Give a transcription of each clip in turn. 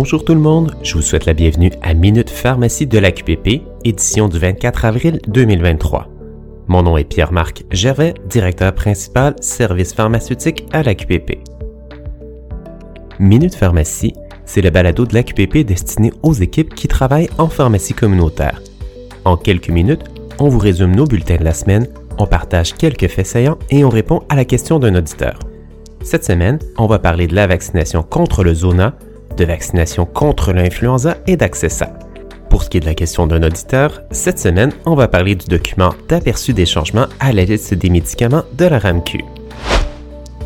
Bonjour tout le monde, je vous souhaite la bienvenue à Minute Pharmacie de la QPP, édition du 24 avril 2023. Mon nom est Pierre-Marc Gervais, directeur principal service pharmaceutique à la QPP. Minute Pharmacie, c'est le balado de la QPP destiné aux équipes qui travaillent en pharmacie communautaire. En quelques minutes, on vous résume nos bulletins de la semaine, on partage quelques faits saillants et on répond à la question d'un auditeur. Cette semaine, on va parler de la vaccination contre le zona, de vaccination contre l'influenza et d'accessa. Pour ce qui est de la question d'un auditeur, cette semaine, on va parler du document d'aperçu des changements à la liste des médicaments de la RAMQ.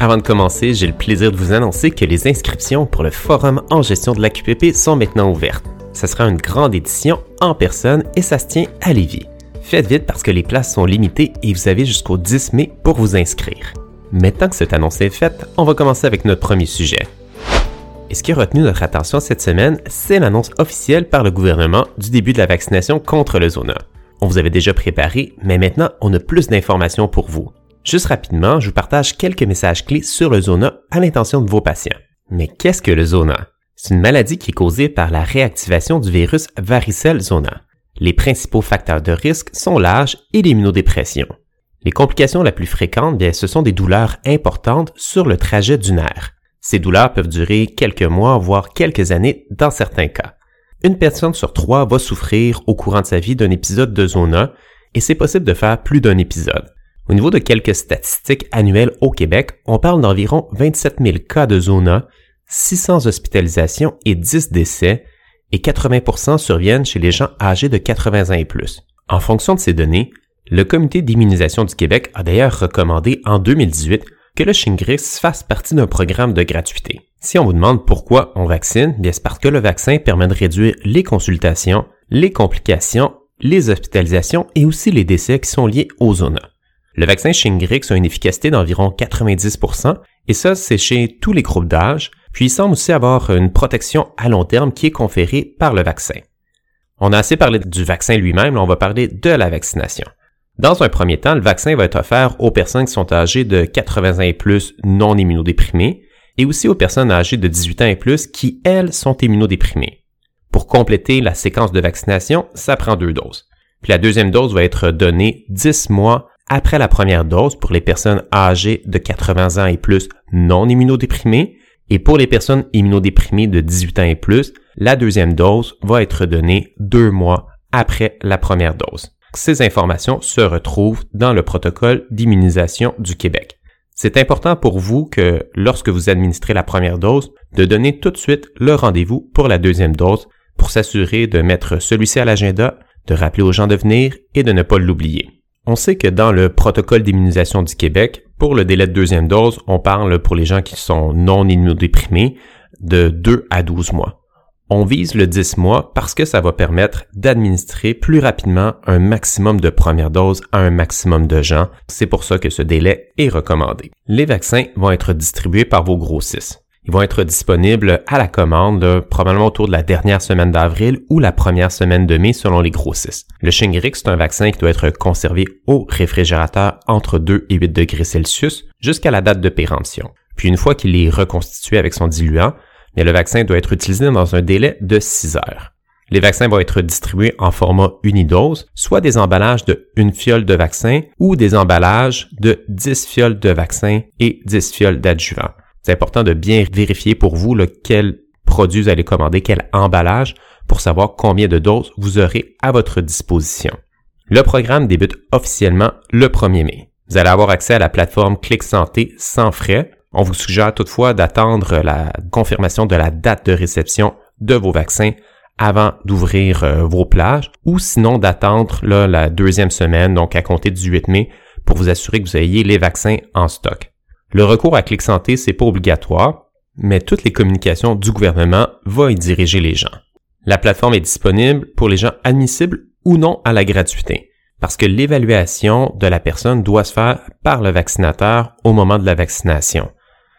Avant de commencer, j'ai le plaisir de vous annoncer que les inscriptions pour le forum en gestion de la QPP sont maintenant ouvertes. Ce sera une grande édition en personne et ça se tient à Lévis. Faites vite parce que les places sont limitées et vous avez jusqu'au 10 mai pour vous inscrire. Maintenant que cette annonce est faite, on va commencer avec notre premier sujet. Et ce qui a retenu notre attention cette semaine, c'est l'annonce officielle par le gouvernement du début de la vaccination contre le zona. On vous avait déjà préparé, mais maintenant on a plus d'informations pour vous. Juste rapidement, je vous partage quelques messages clés sur le zona à l'intention de vos patients. Mais qu'est-ce que le zona? C'est une maladie qui est causée par la réactivation du virus varicelle zona. Les principaux facteurs de risque sont l'âge et l'immunodépression. Les complications la plus fréquentes, bien, ce sont des douleurs importantes sur le trajet du nerf. Ces douleurs peuvent durer quelques mois, voire quelques années dans certains cas. Une personne sur trois va souffrir au courant de sa vie d'un épisode de zona et c'est possible de faire plus d'un épisode. Au niveau de quelques statistiques annuelles au Québec, on parle d'environ 27 000 cas de zona, 600 hospitalisations et 10 décès, et 80% surviennent chez les gens âgés de 80 ans et plus. En fonction de ces données, le Comité d'immunisation du Québec a d'ailleurs recommandé en 2018 que le Shingrix fasse partie d'un programme de gratuité. Si on vous demande pourquoi on vaccine, bien c'est parce que le vaccin permet de réduire les consultations, les complications, les hospitalisations et aussi les décès qui sont liés aux zones. Le vaccin Shingrix a une efficacité d'environ 90%, et ça, c'est chez tous les groupes d'âge, puis il semble aussi avoir une protection à long terme qui est conférée par le vaccin. On a assez parlé du vaccin lui-même, on va parler de la vaccination. Dans un premier temps, le vaccin va être offert aux personnes qui sont âgées de 80 ans et plus non immunodéprimées et aussi aux personnes âgées de 18 ans et plus qui, elles, sont immunodéprimées. Pour compléter la séquence de vaccination, ça prend deux doses. Puis la deuxième dose va être donnée 10 mois après la première dose pour les personnes âgées de 80 ans et plus non immunodéprimées et pour les personnes immunodéprimées de 18 ans et plus, la deuxième dose va être donnée deux mois après la première dose. Ces informations se retrouvent dans le protocole d'immunisation du Québec. C'est important pour vous que lorsque vous administrez la première dose, de donner tout de suite le rendez-vous pour la deuxième dose pour s'assurer de mettre celui-ci à l'agenda, de rappeler aux gens de venir et de ne pas l'oublier. On sait que dans le protocole d'immunisation du Québec, pour le délai de deuxième dose, on parle pour les gens qui sont non immunodéprimés de 2 à 12 mois. On vise le 10 mois parce que ça va permettre d'administrer plus rapidement un maximum de premières doses à un maximum de gens. C'est pour ça que ce délai est recommandé. Les vaccins vont être distribués par vos grossistes. Ils vont être disponibles à la commande probablement autour de la dernière semaine d'avril ou la première semaine de mai selon les grossistes. Le Shingrix, c'est un vaccin qui doit être conservé au réfrigérateur entre 2 et 8 degrés Celsius jusqu'à la date de péremption. Puis une fois qu'il est reconstitué avec son diluant, mais le vaccin doit être utilisé dans un délai de 6 heures. Les vaccins vont être distribués en format unidose, soit des emballages de une fiole de vaccin ou des emballages de 10 fioles de vaccin et 10 fioles d'adjuvant. C'est important de bien vérifier pour vous lequel produit vous allez commander, quel emballage, pour savoir combien de doses vous aurez à votre disposition. Le programme débute officiellement le 1er mai. Vous allez avoir accès à la plateforme Clic Santé sans frais on vous suggère toutefois d'attendre la confirmation de la date de réception de vos vaccins avant d'ouvrir euh, vos plages ou sinon d'attendre la deuxième semaine, donc à compter du 8 mai, pour vous assurer que vous ayez les vaccins en stock. Le recours à Clic Santé, c'est pas obligatoire, mais toutes les communications du gouvernement vont y diriger les gens. La plateforme est disponible pour les gens admissibles ou non à la gratuité, parce que l'évaluation de la personne doit se faire par le vaccinateur au moment de la vaccination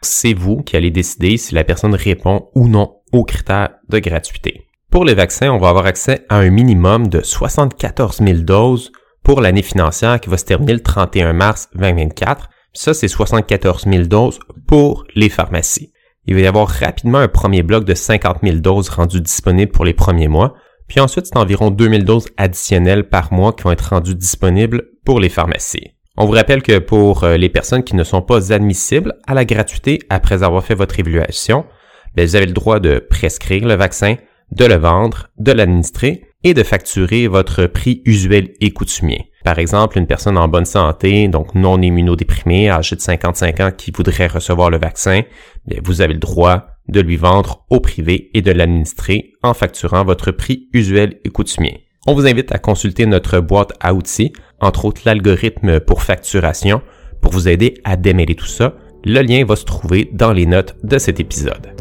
c'est vous qui allez décider si la personne répond ou non aux critères de gratuité. Pour les vaccins, on va avoir accès à un minimum de 74 000 doses pour l'année financière qui va se terminer le 31 mars 2024. Ça, c'est 74 000 doses pour les pharmacies. il va y avoir rapidement un premier bloc de 50 000 doses rendues disponibles pour les premiers mois, puis ensuite c'est environ 2000 doses additionnelles par mois qui vont être rendues disponibles pour les pharmacies. On vous rappelle que pour euh, les personnes qui ne sont pas admissibles à la gratuité après avoir fait votre évaluation, ben, vous avez le droit de prescrire le vaccin, de le vendre, de l'administrer et de facturer votre prix usuel et coutumier. Par exemple, une personne en bonne santé, donc non immunodéprimée, âgée de 55 ans qui voudrait recevoir le vaccin, ben, vous avez le droit de lui vendre au privé et de l'administrer en facturant votre prix usuel et coutumier. On vous invite à consulter notre boîte à outils, entre autres l'algorithme pour facturation, pour vous aider à démêler tout ça. Le lien va se trouver dans les notes de cet épisode.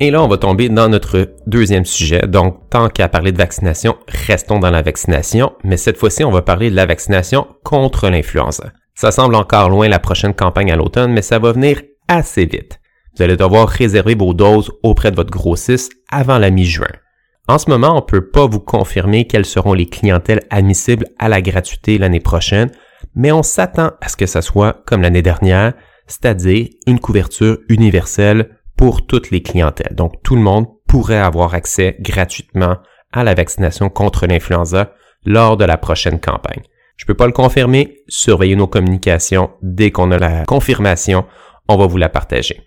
Et là, on va tomber dans notre deuxième sujet. Donc, tant qu'à parler de vaccination, restons dans la vaccination, mais cette fois-ci, on va parler de la vaccination contre l'influenza. Ça semble encore loin la prochaine campagne à l'automne, mais ça va venir assez vite. Vous allez devoir réserver vos doses auprès de votre grossiste avant la mi-juin. En ce moment, on ne peut pas vous confirmer quelles seront les clientèles admissibles à la gratuité l'année prochaine, mais on s'attend à ce que ça soit comme l'année dernière, c'est-à-dire une couverture universelle pour toutes les clientèles. Donc tout le monde pourrait avoir accès gratuitement à la vaccination contre l'influenza lors de la prochaine campagne. Je ne peux pas le confirmer, surveillez nos communications. Dès qu'on a la confirmation, on va vous la partager.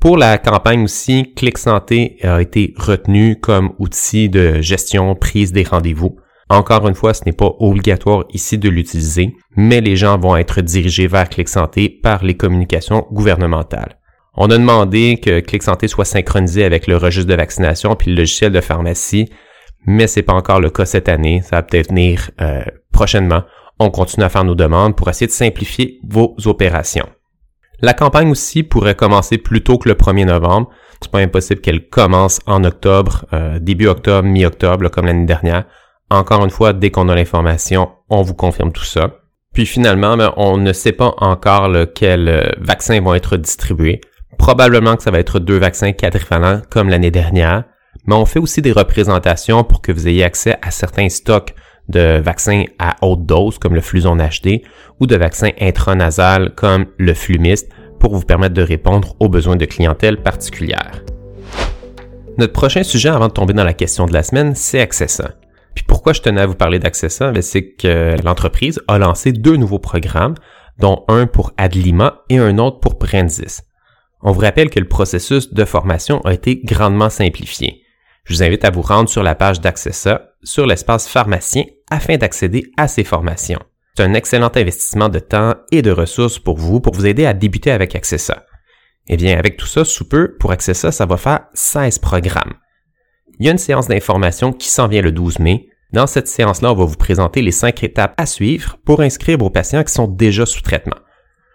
Pour la campagne aussi, Clic Santé a été retenu comme outil de gestion prise des rendez-vous. Encore une fois, ce n'est pas obligatoire ici de l'utiliser, mais les gens vont être dirigés vers Clic Santé par les communications gouvernementales. On a demandé que Clic Santé soit synchronisé avec le registre de vaccination puis le logiciel de pharmacie, mais c'est pas encore le cas cette année. Ça va peut-être venir euh, prochainement. On continue à faire nos demandes pour essayer de simplifier vos opérations. La campagne aussi pourrait commencer plus tôt que le 1er novembre. C'est pas impossible qu'elle commence en octobre, euh, début octobre, mi-octobre, comme l'année dernière. Encore une fois, dès qu'on a l'information, on vous confirme tout ça. Puis finalement, ben, on ne sait pas encore quels euh, vaccins vont être distribués. Probablement que ça va être deux vaccins quadrivalents comme l'année dernière, mais on fait aussi des représentations pour que vous ayez accès à certains stocks de vaccins à haute dose comme le Fluzon HD ou de vaccins intranasal comme le Flumist pour vous permettre de répondre aux besoins de clientèle particulière. Notre prochain sujet avant de tomber dans la question de la semaine, c'est Accessa. Puis pourquoi je tenais à vous parler d'Accessa? Ben, c'est que l'entreprise a lancé deux nouveaux programmes, dont un pour Adlima et un autre pour Prenzis. On vous rappelle que le processus de formation a été grandement simplifié. Je vous invite à vous rendre sur la page d'Accessa sur l'espace pharmacien afin d'accéder à ces formations. C'est un excellent investissement de temps et de ressources pour vous pour vous aider à débuter avec Accessa. Eh bien, avec tout ça, sous peu, pour Accessa, ça va faire 16 programmes. Il y a une séance d'information qui s'en vient le 12 mai. Dans cette séance-là, on va vous présenter les cinq étapes à suivre pour inscrire vos patients qui sont déjà sous traitement.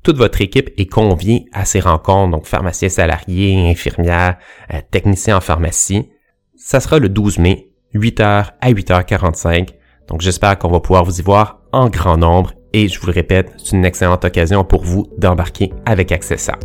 Toute votre équipe est conviée à ces rencontres, donc pharmaciens salariés, infirmières, euh, techniciens en pharmacie. Ça sera le 12 mai, 8h à 8h45. Donc j'espère qu'on va pouvoir vous y voir en grand nombre et je vous le répète, c'est une excellente occasion pour vous d'embarquer avec Accessa.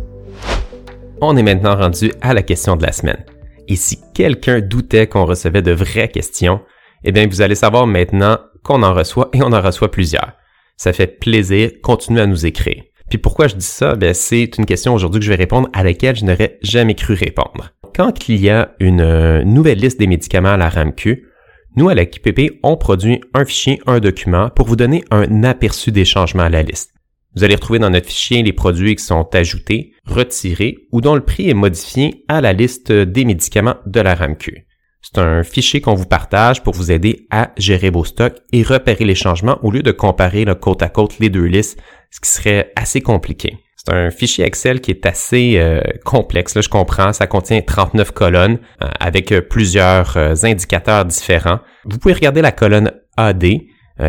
On est maintenant rendu à la question de la semaine. Et si quelqu'un doutait qu'on recevait de vraies questions, eh bien vous allez savoir maintenant qu'on en reçoit et on en reçoit plusieurs. Ça fait plaisir, continuez à nous écrire. Puis pourquoi je dis ça? Ben, c'est une question aujourd'hui que je vais répondre à laquelle je n'aurais jamais cru répondre. Quand il y a une euh, nouvelle liste des médicaments à la RAMQ, nous, à la QPP, on produit un fichier, un document pour vous donner un aperçu des changements à la liste. Vous allez retrouver dans notre fichier les produits qui sont ajoutés, retirés ou dont le prix est modifié à la liste des médicaments de la RAMQ. C'est un fichier qu'on vous partage pour vous aider à gérer vos stocks et repérer les changements au lieu de comparer côte à côte les deux listes, ce qui serait assez compliqué. C'est un fichier Excel qui est assez euh, complexe, là, je comprends. Ça contient 39 colonnes euh, avec euh, plusieurs indicateurs différents. Vous pouvez regarder la colonne AD,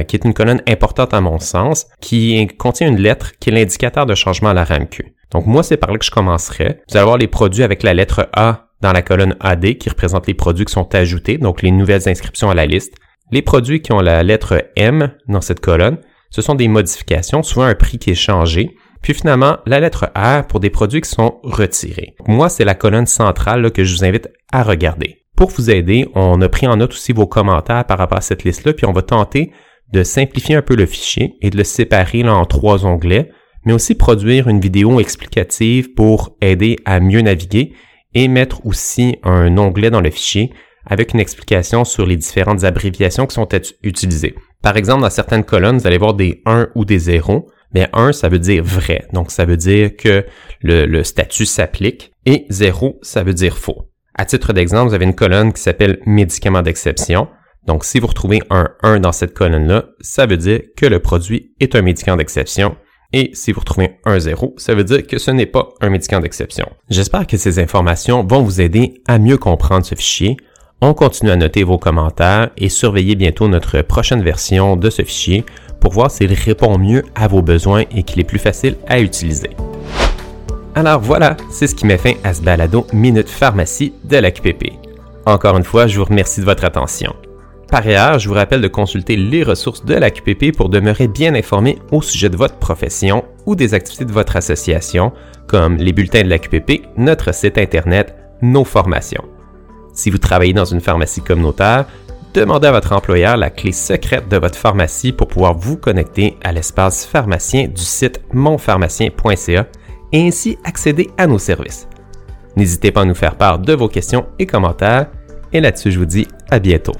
qui est une colonne importante à mon sens, qui contient une lettre qui est l'indicateur de changement à la RAMQ. Donc moi, c'est par là que je commencerai. Vous allez avoir les produits avec la lettre A dans la colonne AD qui représente les produits qui sont ajoutés, donc les nouvelles inscriptions à la liste. Les produits qui ont la lettre M dans cette colonne, ce sont des modifications, souvent un prix qui est changé. Puis finalement, la lettre R pour des produits qui sont retirés. Moi, c'est la colonne centrale que je vous invite à regarder. Pour vous aider, on a pris en note aussi vos commentaires par rapport à cette liste-là, puis on va tenter de simplifier un peu le fichier et de le séparer en trois onglets, mais aussi produire une vidéo explicative pour aider à mieux naviguer et mettre aussi un onglet dans le fichier avec une explication sur les différentes abréviations qui sont utilisées. Par exemple, dans certaines colonnes, vous allez voir des 1 ou des 0. Mais 1, ça veut dire vrai. Donc, ça veut dire que le, le statut s'applique. Et 0, ça veut dire faux. À titre d'exemple, vous avez une colonne qui s'appelle médicament d'exception. Donc, si vous retrouvez un 1 dans cette colonne-là, ça veut dire que le produit est un médicament d'exception. Et si vous retrouvez un 0, ça veut dire que ce n'est pas un médicament d'exception. J'espère que ces informations vont vous aider à mieux comprendre ce fichier. On continue à noter vos commentaires et surveillez bientôt notre prochaine version de ce fichier pour voir s'il répond mieux à vos besoins et qu'il est plus facile à utiliser. Alors voilà, c'est ce qui met fin à ce balado Minute Pharmacie de la QPP. Encore une fois, je vous remercie de votre attention. Par ailleurs, je vous rappelle de consulter les ressources de la QPP pour demeurer bien informé au sujet de votre profession ou des activités de votre association, comme les bulletins de la QPP, notre site Internet, nos formations. Si vous travaillez dans une pharmacie communautaire, demandez à votre employeur la clé secrète de votre pharmacie pour pouvoir vous connecter à l'espace pharmacien du site monpharmacien.ca et ainsi accéder à nos services. N'hésitez pas à nous faire part de vos questions et commentaires. Et là-dessus, je vous dis à bientôt.